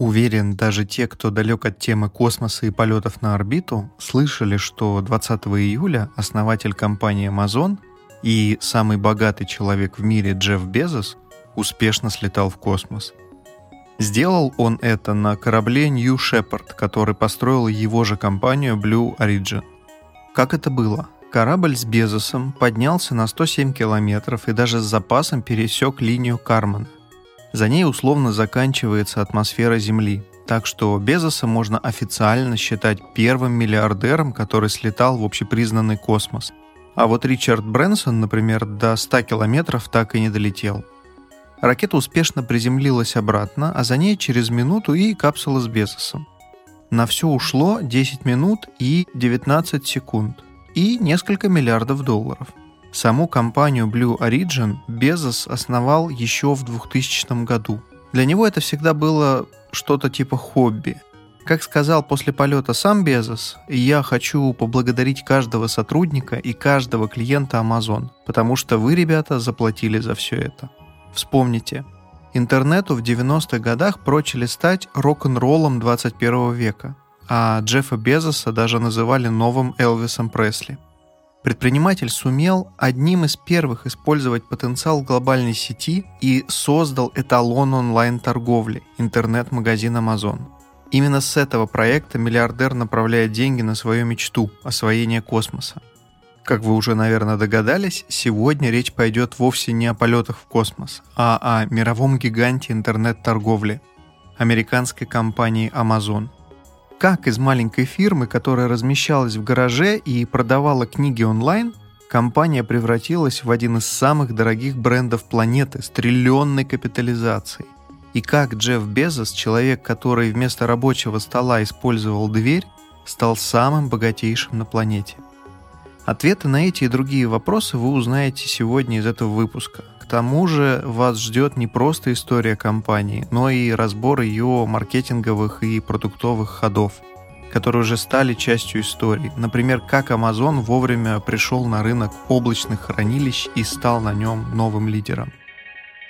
Уверен, даже те, кто далек от темы космоса и полетов на орбиту, слышали, что 20 июля основатель компании Amazon и самый богатый человек в мире Джефф Безос успешно слетал в космос. Сделал он это на корабле New Shepard, который построил его же компанию Blue Origin. Как это было? Корабль с Безосом поднялся на 107 километров и даже с запасом пересек линию Кармана. За ней условно заканчивается атмосфера Земли, так что Безоса можно официально считать первым миллиардером, который слетал в общепризнанный космос. А вот Ричард Брэнсон, например, до 100 километров так и не долетел. Ракета успешно приземлилась обратно, а за ней через минуту и капсула с Безосом. На все ушло 10 минут и 19 секунд – и несколько миллиардов долларов. Саму компанию Blue Origin Безос основал еще в 2000 году. Для него это всегда было что-то типа хобби. Как сказал после полета сам Безос, я хочу поблагодарить каждого сотрудника и каждого клиента Amazon, потому что вы, ребята, заплатили за все это. Вспомните, интернету в 90-х годах прочили стать рок-н-роллом 21 века а Джеффа Безоса даже называли новым Элвисом Пресли. Предприниматель сумел одним из первых использовать потенциал глобальной сети и создал эталон онлайн-торговли – интернет-магазин Amazon. Именно с этого проекта миллиардер направляет деньги на свою мечту – освоение космоса. Как вы уже, наверное, догадались, сегодня речь пойдет вовсе не о полетах в космос, а о мировом гиганте интернет-торговли – американской компании Amazon – как из маленькой фирмы, которая размещалась в гараже и продавала книги онлайн, компания превратилась в один из самых дорогих брендов планеты с триллионной капитализацией. И как Джефф Безос, человек, который вместо рабочего стола использовал дверь, стал самым богатейшим на планете. Ответы на эти и другие вопросы вы узнаете сегодня из этого выпуска тому же вас ждет не просто история компании, но и разбор ее маркетинговых и продуктовых ходов, которые уже стали частью истории. Например, как Amazon вовремя пришел на рынок облачных хранилищ и стал на нем новым лидером.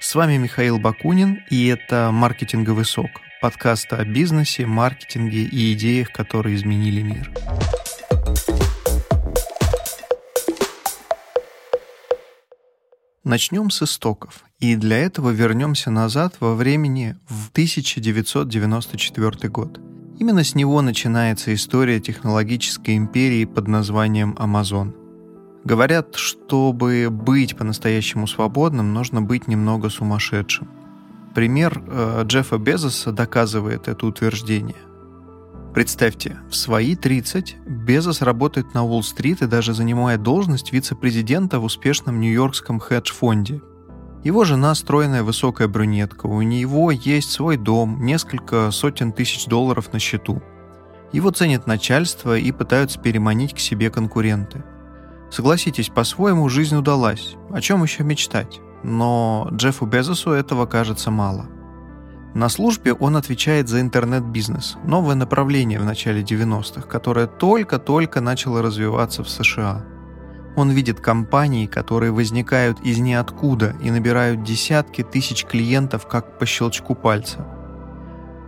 С вами Михаил Бакунин, и это «Маркетинговый сок» – подкаст о бизнесе, маркетинге и идеях, которые изменили мир. Начнем с истоков, и для этого вернемся назад во времени в 1994 год. Именно с него начинается история технологической империи под названием Amazon. Говорят, чтобы быть по-настоящему свободным, нужно быть немного сумасшедшим. Пример э, Джеффа Безоса доказывает это утверждение. Представьте, в свои 30 Безос работает на Уолл-стрит и даже занимает должность вице-президента в успешном нью-йоркском хедж-фонде. Его жена стройная высокая брюнетка, у него есть свой дом, несколько сотен тысяч долларов на счету. Его ценит начальство и пытаются переманить к себе конкуренты. Согласитесь, по-своему жизнь удалась, о чем еще мечтать? Но Джеффу Безосу этого кажется мало – на службе он отвечает за интернет-бизнес, новое направление в начале 90-х, которое только-только начало развиваться в США. Он видит компании, которые возникают из ниоткуда и набирают десятки тысяч клиентов как по щелчку пальца.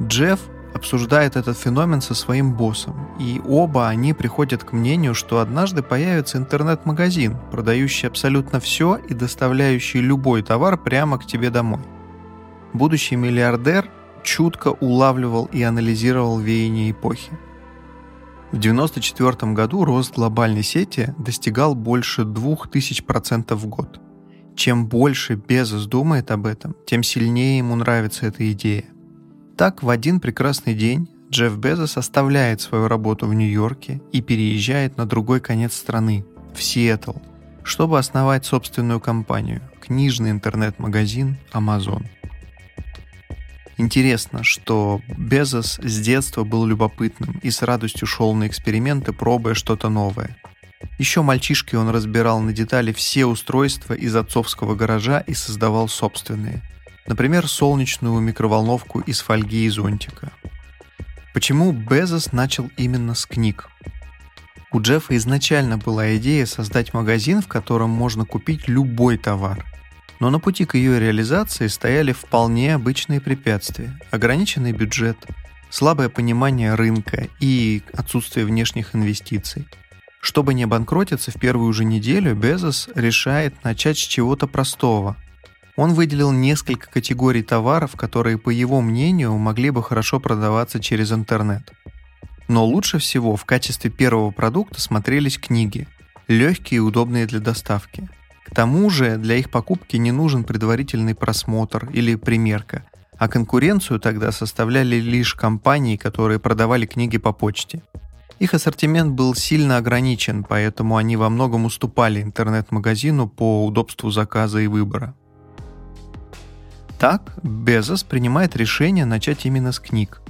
Джефф обсуждает этот феномен со своим боссом, и оба они приходят к мнению, что однажды появится интернет-магазин, продающий абсолютно все и доставляющий любой товар прямо к тебе домой – будущий миллиардер чутко улавливал и анализировал веяния эпохи. В 1994 году рост глобальной сети достигал больше 2000% в год. Чем больше Безос думает об этом, тем сильнее ему нравится эта идея. Так, в один прекрасный день Джефф Безос оставляет свою работу в Нью-Йорке и переезжает на другой конец страны, в Сиэтл, чтобы основать собственную компанию – книжный интернет-магазин Amazon – Интересно, что Безос с детства был любопытным и с радостью шел на эксперименты, пробуя что-то новое. Еще мальчишкой он разбирал на детали все устройства из отцовского гаража и создавал собственные. Например, солнечную микроволновку из фольги и зонтика. Почему Безос начал именно с книг? У Джеффа изначально была идея создать магазин, в котором можно купить любой товар – Но на пути к ее реализации стояли вполне обычные препятствия. Ограниченный бюджет, слабое понимание рынка и отсутствие внешних инвестиций. Чтобы не обанкротиться в первую же неделю, Безос решает начать с чего-то простого. Он выделил несколько категорий товаров, которые, по его мнению, могли бы хорошо продаваться через интернет. Но лучше всего в качестве первого продукта смотрелись книги, легкие и удобные для доставки – к тому же для их покупки не нужен предварительный просмотр или примерка, а конкуренцию тогда составляли лишь компании, которые продавали книги по почте. Их ассортимент был сильно ограничен, поэтому они во многом уступали интернет-магазину по удобству заказа и выбора. Так, Безос принимает решение начать именно с книг.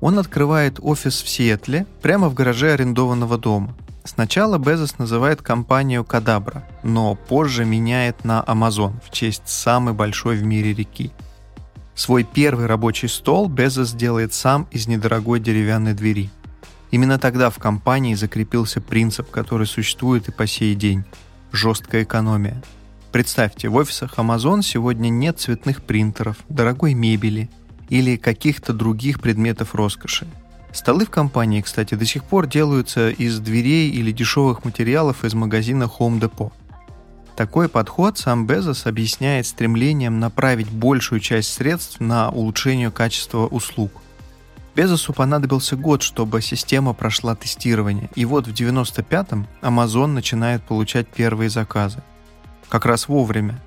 Он открывает офис в Сиэтле прямо в гараже арендованного дома. Сначала Безос называет компанию Кадабра, но позже меняет на Amazon в честь самой большой в мире реки. Свой первый рабочий стол Безос делает сам из недорогой деревянной двери. Именно тогда в компании закрепился принцип, который существует и по сей день – жесткая экономия. Представьте, в офисах Amazon сегодня нет цветных принтеров, дорогой мебели или каких-то других предметов роскоши – Столы в компании, кстати, до сих пор делаются из дверей или дешевых материалов из магазина Home Depot. Такой подход сам Безос объясняет стремлением направить большую часть средств на улучшение качества услуг. Безосу понадобился год, чтобы система прошла тестирование, и вот в 95-м Amazon начинает получать первые заказы. Как раз вовремя.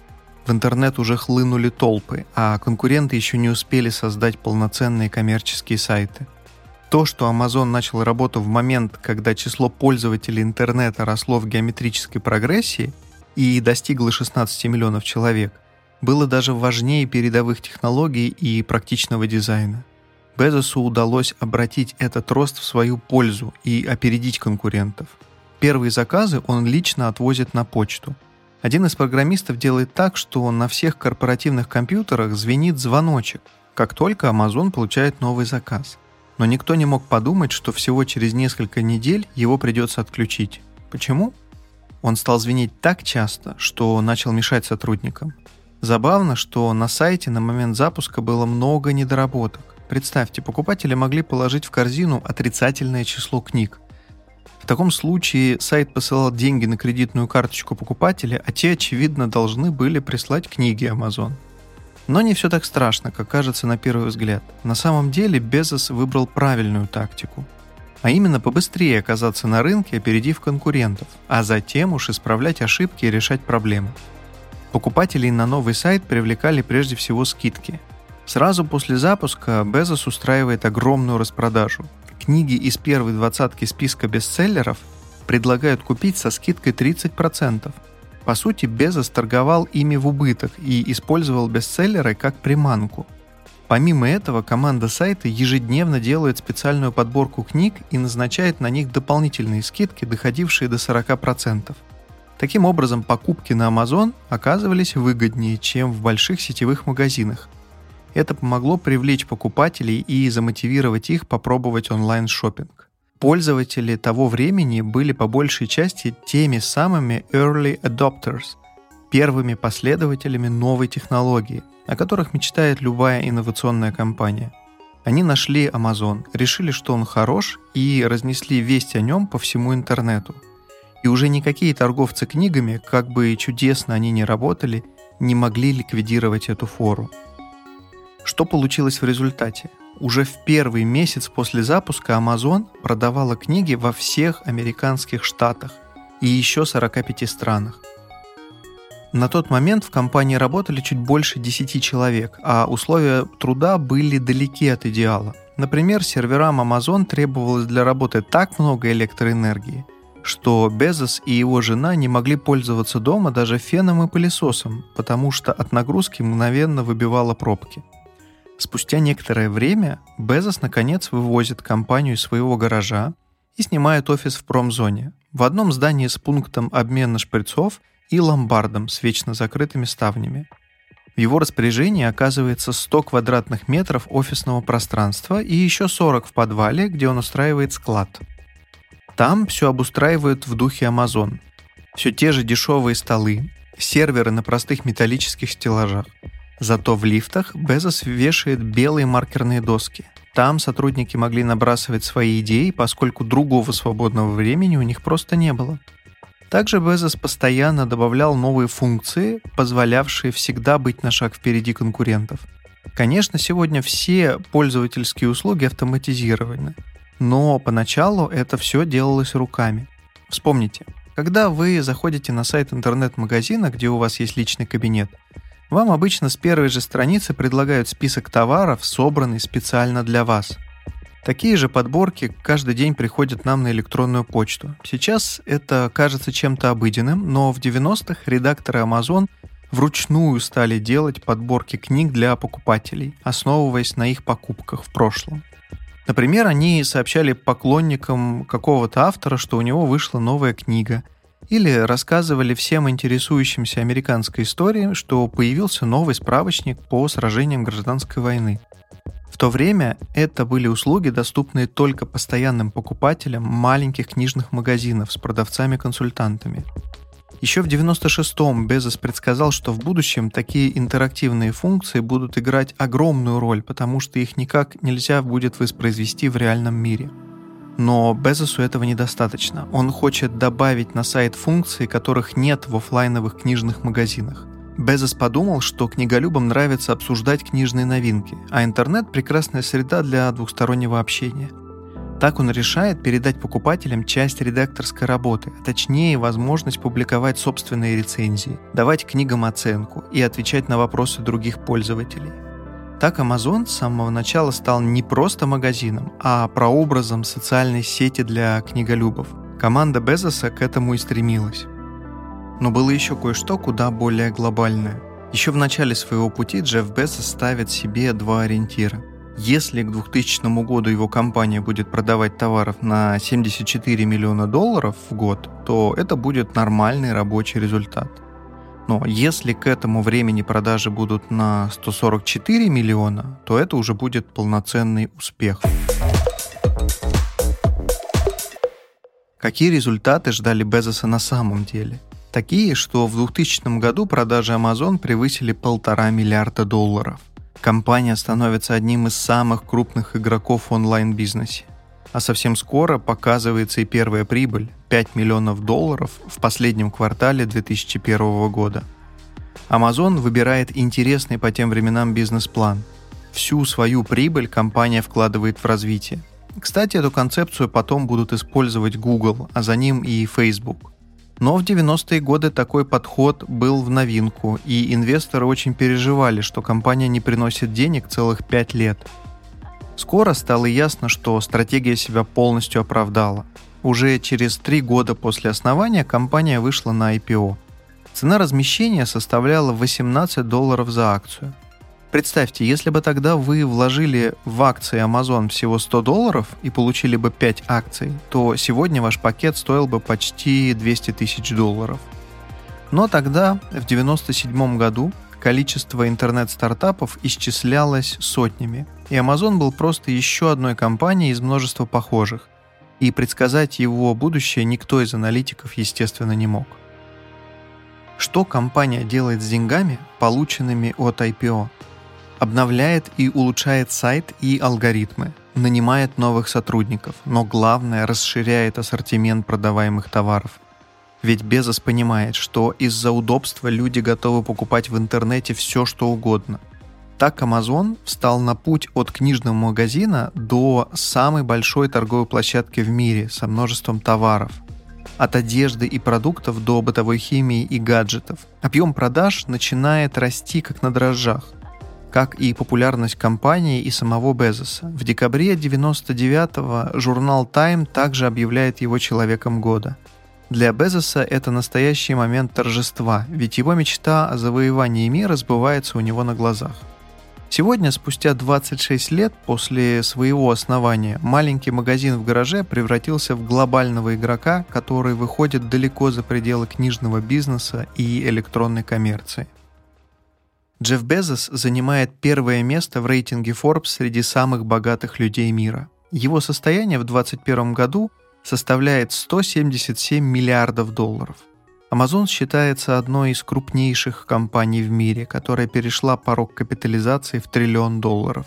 В интернет уже хлынули толпы, а конкуренты еще не успели создать полноценные коммерческие сайты – то, что Amazon начал работу в момент, когда число пользователей интернета росло в геометрической прогрессии и достигло 16 миллионов человек, было даже важнее передовых технологий и практичного дизайна. Безосу удалось обратить этот рост в свою пользу и опередить конкурентов. Первые заказы он лично отвозит на почту. Один из программистов делает так, что на всех корпоративных компьютерах звенит звоночек, как только Amazon получает новый заказ – но никто не мог подумать, что всего через несколько недель его придется отключить. Почему? Он стал звенеть так часто, что начал мешать сотрудникам. Забавно, что на сайте на момент запуска было много недоработок. Представьте, покупатели могли положить в корзину отрицательное число книг. В таком случае сайт посылал деньги на кредитную карточку покупателя, а те, очевидно, должны были прислать книги Amazon. Но не все так страшно, как кажется на первый взгляд. На самом деле Безос выбрал правильную тактику. А именно побыстрее оказаться на рынке, опередив конкурентов, а затем уж исправлять ошибки и решать проблемы. Покупателей на новый сайт привлекали прежде всего скидки. Сразу после запуска Безос устраивает огромную распродажу. Книги из первой двадцатки списка бестселлеров предлагают купить со скидкой 30%, по сути, Безос торговал ими в убыток и использовал бестселлеры как приманку. Помимо этого, команда сайта ежедневно делает специальную подборку книг и назначает на них дополнительные скидки, доходившие до 40%. Таким образом, покупки на Amazon оказывались выгоднее, чем в больших сетевых магазинах. Это помогло привлечь покупателей и замотивировать их попробовать онлайн-шоппинг пользователи того времени были по большей части теми самыми early adopters, первыми последователями новой технологии, о которых мечтает любая инновационная компания. Они нашли Amazon, решили, что он хорош, и разнесли весть о нем по всему интернету. И уже никакие торговцы книгами, как бы чудесно они ни работали, не могли ликвидировать эту фору. Что получилось в результате? Уже в первый месяц после запуска Amazon продавала книги во всех американских штатах и еще 45 странах. На тот момент в компании работали чуть больше 10 человек, а условия труда были далеки от идеала. Например, серверам Amazon требовалось для работы так много электроэнергии, что Безос и его жена не могли пользоваться дома даже феном и пылесосом, потому что от нагрузки мгновенно выбивало пробки – Спустя некоторое время Безос наконец вывозит компанию из своего гаража и снимает офис в промзоне, в одном здании с пунктом обмена шприцов и ломбардом с вечно закрытыми ставнями. В его распоряжении оказывается 100 квадратных метров офисного пространства и еще 40 в подвале, где он устраивает склад. Там все обустраивают в духе Amazon. Все те же дешевые столы, серверы на простых металлических стеллажах. Зато в лифтах Безос вешает белые маркерные доски. Там сотрудники могли набрасывать свои идеи, поскольку другого свободного времени у них просто не было. Также Безос постоянно добавлял новые функции, позволявшие всегда быть на шаг впереди конкурентов. Конечно, сегодня все пользовательские услуги автоматизированы, но поначалу это все делалось руками. Вспомните, когда вы заходите на сайт интернет-магазина, где у вас есть личный кабинет, вам обычно с первой же страницы предлагают список товаров, собранный специально для вас. Такие же подборки каждый день приходят нам на электронную почту. Сейчас это кажется чем-то обыденным, но в 90-х редакторы Amazon вручную стали делать подборки книг для покупателей, основываясь на их покупках в прошлом. Например, они сообщали поклонникам какого-то автора, что у него вышла новая книга, или рассказывали всем интересующимся американской историей, что появился новый справочник по сражениям гражданской войны – в то время это были услуги, доступные только постоянным покупателям маленьких книжных магазинов с продавцами-консультантами. Еще в 96-м Безос предсказал, что в будущем такие интерактивные функции будут играть огромную роль, потому что их никак нельзя будет воспроизвести в реальном мире. Но Безосу этого недостаточно. Он хочет добавить на сайт функции, которых нет в офлайновых книжных магазинах. Безос подумал, что книголюбам нравится обсуждать книжные новинки, а интернет – прекрасная среда для двухстороннего общения. Так он решает передать покупателям часть редакторской работы, а точнее возможность публиковать собственные рецензии, давать книгам оценку и отвечать на вопросы других пользователей. Так Amazon с самого начала стал не просто магазином, а прообразом социальной сети для книголюбов. Команда Безоса к этому и стремилась. Но было еще кое-что куда более глобальное. Еще в начале своего пути Джефф Безос ставит себе два ориентира. Если к 2000 году его компания будет продавать товаров на 74 миллиона долларов в год, то это будет нормальный рабочий результат. Но если к этому времени продажи будут на 144 миллиона, то это уже будет полноценный успех. Какие результаты ждали Безоса на самом деле? Такие, что в 2000 году продажи Amazon превысили полтора миллиарда долларов. Компания становится одним из самых крупных игроков в онлайн-бизнесе. А совсем скоро показывается и первая прибыль – 5 миллионов долларов в последнем квартале 2001 года. Amazon выбирает интересный по тем временам бизнес-план. Всю свою прибыль компания вкладывает в развитие. Кстати, эту концепцию потом будут использовать Google, а за ним и Facebook – но в 90-е годы такой подход был в новинку, и инвесторы очень переживали, что компания не приносит денег целых 5 лет. Скоро стало ясно, что стратегия себя полностью оправдала. Уже через три года после основания компания вышла на IPO. Цена размещения составляла 18 долларов за акцию – Представьте, если бы тогда вы вложили в акции Amazon всего 100 долларов и получили бы 5 акций, то сегодня ваш пакет стоил бы почти 200 тысяч долларов. Но тогда, в 1997 году, количество интернет-стартапов исчислялось сотнями, и Amazon был просто еще одной компанией из множества похожих, и предсказать его будущее никто из аналитиков, естественно, не мог. Что компания делает с деньгами, полученными от IPO? обновляет и улучшает сайт и алгоритмы, нанимает новых сотрудников, но главное расширяет ассортимент продаваемых товаров. Ведь Безос понимает, что из-за удобства люди готовы покупать в интернете все, что угодно. Так Amazon встал на путь от книжного магазина до самой большой торговой площадки в мире со множеством товаров. От одежды и продуктов до бытовой химии и гаджетов. Объем продаж начинает расти как на дрожжах – как и популярность компании и самого Безоса. В декабре 1999-го журнал Time также объявляет его человеком года. Для Безоса это настоящий момент торжества, ведь его мечта о завоевании мира сбывается у него на глазах. Сегодня, спустя 26 лет после своего основания, маленький магазин в гараже превратился в глобального игрока, который выходит далеко за пределы книжного бизнеса и электронной коммерции. Джефф Безос занимает первое место в рейтинге Forbes среди самых богатых людей мира. Его состояние в 2021 году составляет 177 миллиардов долларов. Amazon считается одной из крупнейших компаний в мире, которая перешла порог капитализации в триллион долларов.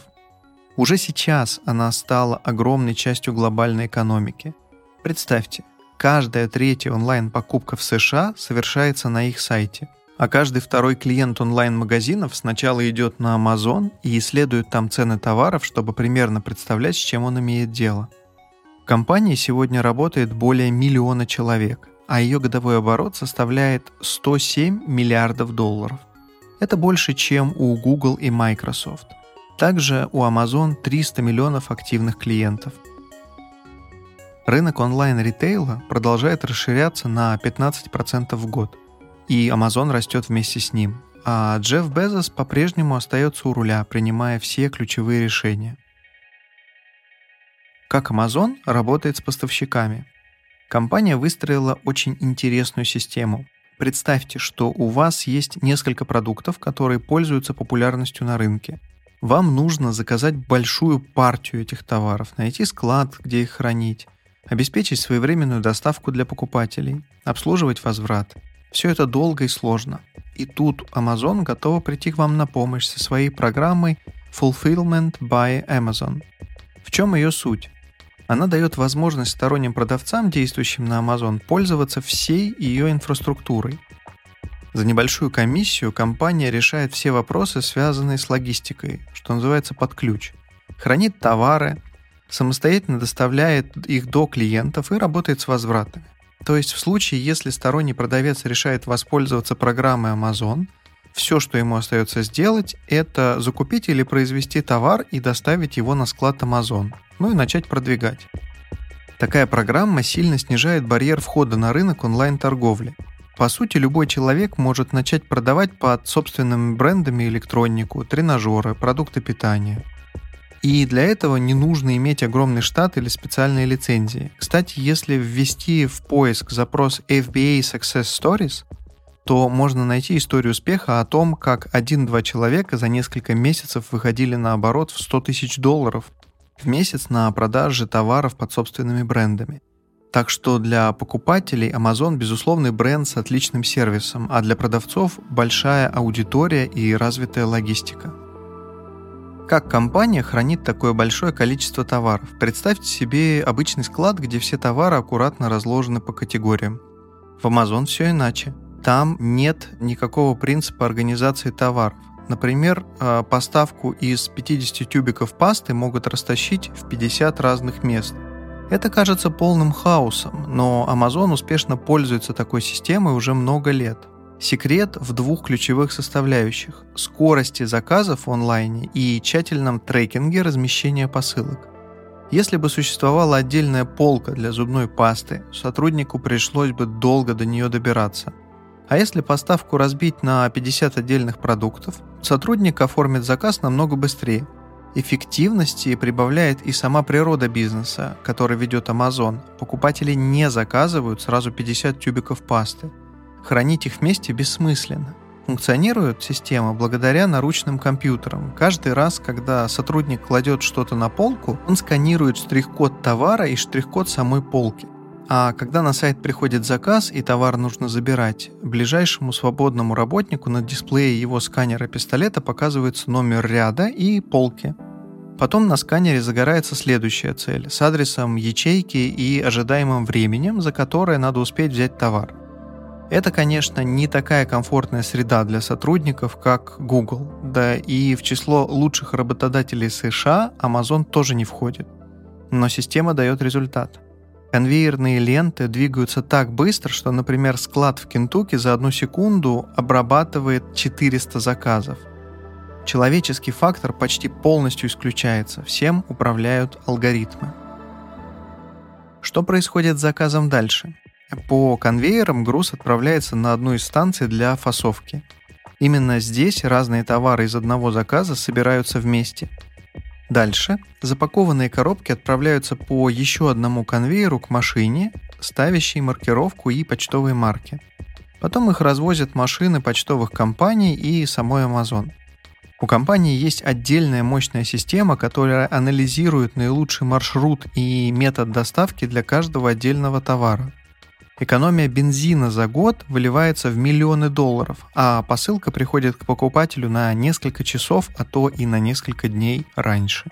Уже сейчас она стала огромной частью глобальной экономики. Представьте, каждая третья онлайн-покупка в США совершается на их сайте, а каждый второй клиент онлайн-магазинов сначала идет на Amazon и исследует там цены товаров, чтобы примерно представлять, с чем он имеет дело. Компании сегодня работает более миллиона человек, а ее годовой оборот составляет 107 миллиардов долларов. Это больше, чем у Google и Microsoft. Также у Amazon 300 миллионов активных клиентов. Рынок онлайн-ритейла продолжает расширяться на 15% в год, и Amazon растет вместе с ним, а Джефф Безос по-прежнему остается у руля, принимая все ключевые решения. Как Amazon работает с поставщиками – Компания выстроила очень интересную систему. Представьте, что у вас есть несколько продуктов, которые пользуются популярностью на рынке. Вам нужно заказать большую партию этих товаров, найти склад, где их хранить, обеспечить своевременную доставку для покупателей, обслуживать возврат. Все это долго и сложно. И тут Amazon готова прийти к вам на помощь со своей программой Fulfillment by Amazon. В чем ее суть? Она дает возможность сторонним продавцам, действующим на Amazon, пользоваться всей ее инфраструктурой. За небольшую комиссию компания решает все вопросы, связанные с логистикой, что называется под ключ. Хранит товары, самостоятельно доставляет их до клиентов и работает с возвратами. То есть в случае, если сторонний продавец решает воспользоваться программой Amazon, все, что ему остается сделать, это закупить или произвести товар и доставить его на склад Amazon – ну и начать продвигать. Такая программа сильно снижает барьер входа на рынок онлайн-торговли. По сути, любой человек может начать продавать под собственными брендами электронику, тренажеры, продукты питания. И для этого не нужно иметь огромный штат или специальные лицензии. Кстати, если ввести в поиск запрос FBA Success Stories, то можно найти историю успеха о том, как один-два человека за несколько месяцев выходили на оборот в 100 тысяч долларов в месяц на продаже товаров под собственными брендами. Так что для покупателей Amazon безусловный бренд с отличным сервисом, а для продавцов большая аудитория и развитая логистика. Как компания хранит такое большое количество товаров? Представьте себе обычный склад, где все товары аккуратно разложены по категориям. В Amazon все иначе. Там нет никакого принципа организации товаров. Например, э, поставку из 50 тюбиков пасты могут растащить в 50 разных мест. Это кажется полным хаосом, но Amazon успешно пользуется такой системой уже много лет. Секрет в двух ключевых составляющих – скорости заказов в онлайне и тщательном трекинге размещения посылок. Если бы существовала отдельная полка для зубной пасты, сотруднику пришлось бы долго до нее добираться – а если поставку разбить на 50 отдельных продуктов, сотрудник оформит заказ намного быстрее. Эффективности прибавляет и сама природа бизнеса, который ведет Amazon. Покупатели не заказывают сразу 50 тюбиков пасты. Хранить их вместе бессмысленно. Функционирует система благодаря наручным компьютерам. Каждый раз, когда сотрудник кладет что-то на полку, он сканирует штрих-код товара и штрих-код самой полки. А когда на сайт приходит заказ и товар нужно забирать, ближайшему свободному работнику на дисплее его сканера пистолета показывается номер ряда и полки. Потом на сканере загорается следующая цель с адресом ячейки и ожидаемым временем, за которое надо успеть взять товар. Это, конечно, не такая комфортная среда для сотрудников, как Google, да и в число лучших работодателей США Amazon тоже не входит. Но система дает результат – Конвейерные ленты двигаются так быстро, что, например, склад в Кентукки за одну секунду обрабатывает 400 заказов. Человеческий фактор почти полностью исключается, всем управляют алгоритмы. Что происходит с заказом дальше? По конвейерам груз отправляется на одну из станций для фасовки. Именно здесь разные товары из одного заказа собираются вместе – Дальше запакованные коробки отправляются по еще одному конвейеру к машине, ставящей маркировку и почтовые марки. Потом их развозят машины почтовых компаний и самой Amazon. У компании есть отдельная мощная система, которая анализирует наилучший маршрут и метод доставки для каждого отдельного товара. Экономия бензина за год выливается в миллионы долларов, а посылка приходит к покупателю на несколько часов, а то и на несколько дней раньше.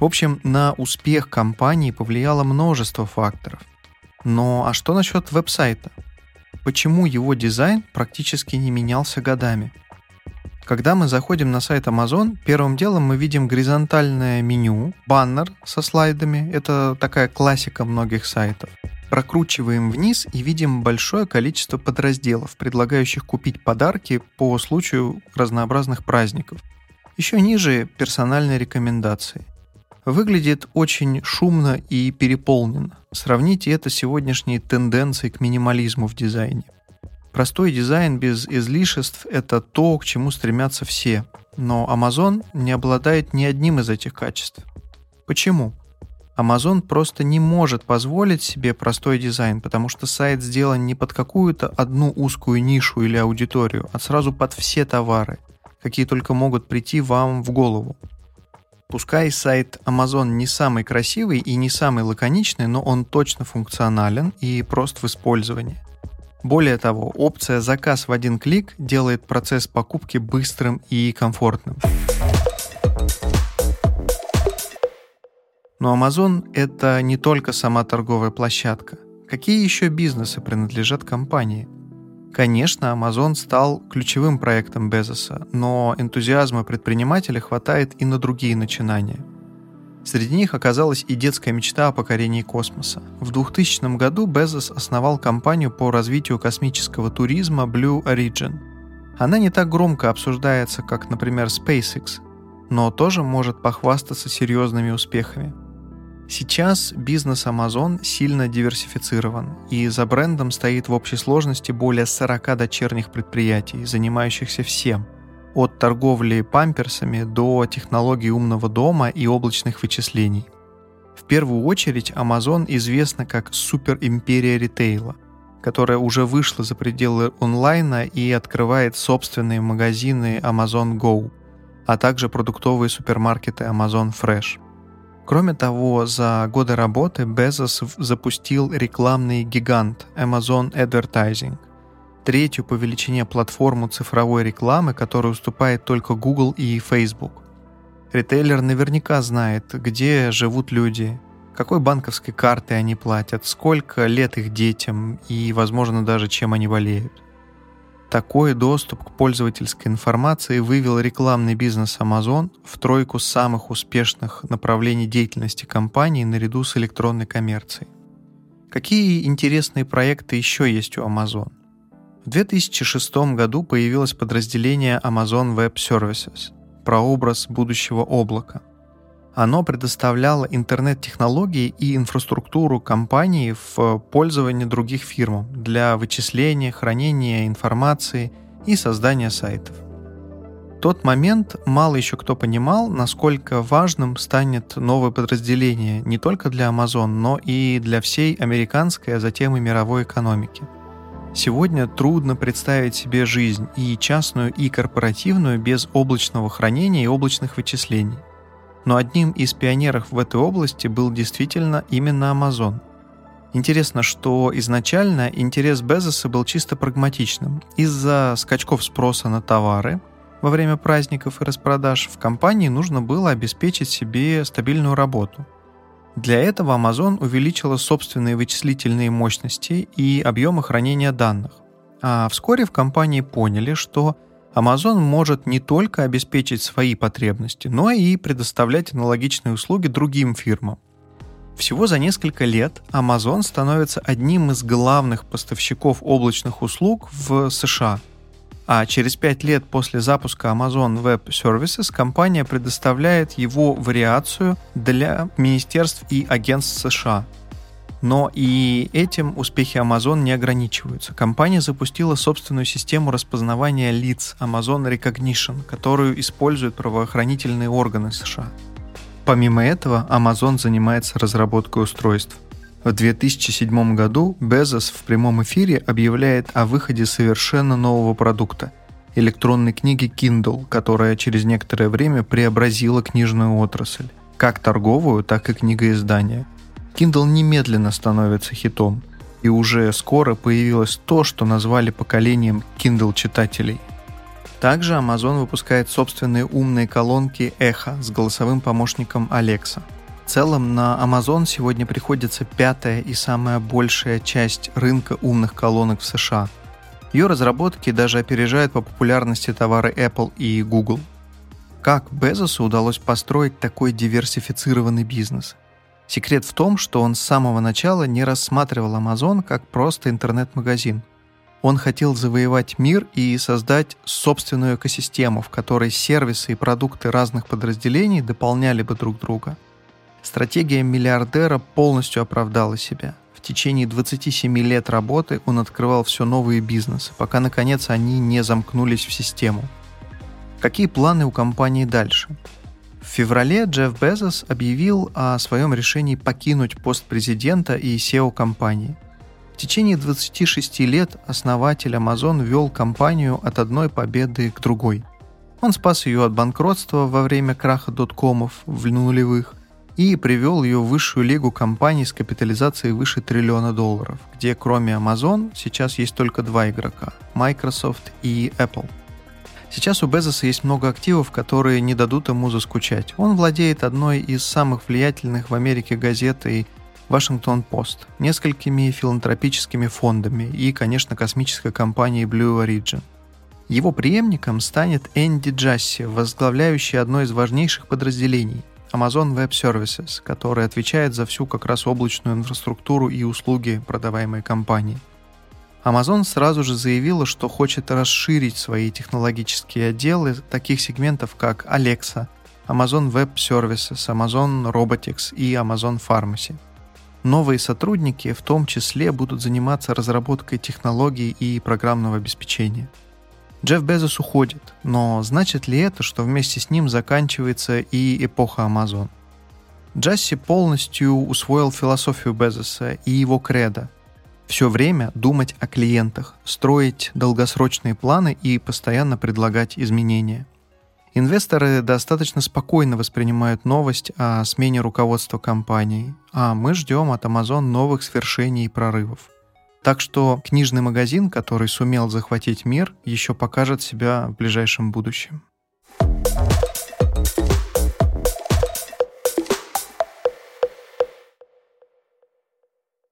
В общем, на успех компании повлияло множество факторов. Но а что насчет веб-сайта? Почему его дизайн практически не менялся годами? Когда мы заходим на сайт Amazon, первым делом мы видим горизонтальное меню, баннер со слайдами, это такая классика многих сайтов – Прокручиваем вниз и видим большое количество подразделов, предлагающих купить подарки по случаю разнообразных праздников. Еще ниже персональные рекомендации. Выглядит очень шумно и переполнено. Сравните это с сегодняшней тенденцией к минимализму в дизайне. Простой дизайн без излишеств – это то, к чему стремятся все. Но Amazon не обладает ни одним из этих качеств. Почему? Amazon просто не может позволить себе простой дизайн, потому что сайт сделан не под какую-то одну узкую нишу или аудиторию, а сразу под все товары, какие только могут прийти вам в голову. Пускай сайт Amazon не самый красивый и не самый лаконичный, но он точно функционален и прост в использовании. Более того, опция «Заказ в один клик» делает процесс покупки быстрым и комфортным. Но Amazon — это не только сама торговая площадка. Какие еще бизнесы принадлежат компании? Конечно, Amazon стал ключевым проектом Безоса, но энтузиазма предпринимателя хватает и на другие начинания. Среди них оказалась и детская мечта о покорении космоса. В 2000 году Безос основал компанию по развитию космического туризма Blue Origin. Она не так громко обсуждается, как, например, SpaceX, но тоже может похвастаться серьезными успехами. Сейчас бизнес Amazon сильно диверсифицирован, и за брендом стоит в общей сложности более 40 дочерних предприятий, занимающихся всем – от торговли памперсами до технологий умного дома и облачных вычислений. В первую очередь Amazon известна как суперимперия ритейла, которая уже вышла за пределы онлайна и открывает собственные магазины Amazon Go, а также продуктовые супермаркеты Amazon Fresh – Кроме того, за годы работы Безос запустил рекламный гигант Amazon Advertising, третью по величине платформу цифровой рекламы, которая уступает только Google и Facebook. Ритейлер наверняка знает, где живут люди, какой банковской картой они платят, сколько лет их детям и, возможно, даже чем они болеют. Такой доступ к пользовательской информации вывел рекламный бизнес Amazon в тройку самых успешных направлений деятельности компании наряду с электронной коммерцией. Какие интересные проекты еще есть у Amazon? В 2006 году появилось подразделение Amazon Web Services, прообраз будущего облака – оно предоставляло интернет-технологии и инфраструктуру компании в пользование других фирм для вычисления, хранения информации и создания сайтов. В тот момент мало еще кто понимал, насколько важным станет новое подразделение не только для Amazon, но и для всей американской, а затем и мировой экономики. Сегодня трудно представить себе жизнь и частную, и корпоративную без облачного хранения и облачных вычислений – но одним из пионеров в этой области был действительно именно Amazon. Интересно, что изначально интерес Безоса был чисто прагматичным. Из-за скачков спроса на товары во время праздников и распродаж в компании нужно было обеспечить себе стабильную работу. Для этого Amazon увеличила собственные вычислительные мощности и объемы хранения данных. А вскоре в компании поняли, что Amazon может не только обеспечить свои потребности, но и предоставлять аналогичные услуги другим фирмам. Всего за несколько лет Amazon становится одним из главных поставщиков облачных услуг в США. А через пять лет после запуска Amazon Web Services компания предоставляет его вариацию для министерств и агентств США – но и этим успехи Amazon не ограничиваются. Компания запустила собственную систему распознавания лиц Amazon Recognition, которую используют правоохранительные органы США. Помимо этого, Amazon занимается разработкой устройств. В 2007 году Безос в прямом эфире объявляет о выходе совершенно нового продукта – электронной книги Kindle, которая через некоторое время преобразила книжную отрасль, как торговую, так и книгоиздание – Kindle немедленно становится хитом. и уже скоро появилось то, что назвали поколением Kindle-читателей. Также Amazon выпускает собственные умные колонки Echo с голосовым помощником Alexa. В целом на Amazon сегодня приходится пятая и самая большая часть рынка умных колонок в США. Ее разработки даже опережают по популярности товары Apple и Google. Как Безосу удалось построить такой диверсифицированный бизнес? Секрет в том, что он с самого начала не рассматривал Amazon как просто интернет-магазин. Он хотел завоевать мир и создать собственную экосистему, в которой сервисы и продукты разных подразделений дополняли бы друг друга. Стратегия миллиардера полностью оправдала себя. В течение 27 лет работы он открывал все новые бизнесы, пока наконец они не замкнулись в систему. Какие планы у компании дальше? В феврале Джефф Безос объявил о своем решении покинуть пост президента и SEO компании. В течение 26 лет основатель Amazon вел компанию от одной победы к другой. Он спас ее от банкротства во время краха доткомов в нулевых и привел ее в высшую лигу компаний с капитализацией выше триллиона долларов, где кроме Amazon сейчас есть только два игрока – Microsoft и Apple – Сейчас у Безоса есть много активов, которые не дадут ему заскучать. Он владеет одной из самых влиятельных в Америке газет и Вашингтон Пост, несколькими филантропическими фондами и, конечно, космической компанией Blue Origin. Его преемником станет Энди Джасси, возглавляющий одно из важнейших подразделений – Amazon Web Services, который отвечает за всю как раз облачную инфраструктуру и услуги продаваемой компании – Amazon сразу же заявила, что хочет расширить свои технологические отделы таких сегментов, как Alexa, Amazon Web Services, Amazon Robotics и Amazon Pharmacy. Новые сотрудники в том числе будут заниматься разработкой технологий и программного обеспечения. Джефф Безос уходит, но значит ли это, что вместе с ним заканчивается и эпоха Amazon? Джасси полностью усвоил философию Безоса и его кредо – все время думать о клиентах, строить долгосрочные планы и постоянно предлагать изменения. Инвесторы достаточно спокойно воспринимают новость о смене руководства компании, а мы ждем от Amazon новых свершений и прорывов. Так что книжный магазин, который сумел захватить мир, еще покажет себя в ближайшем будущем.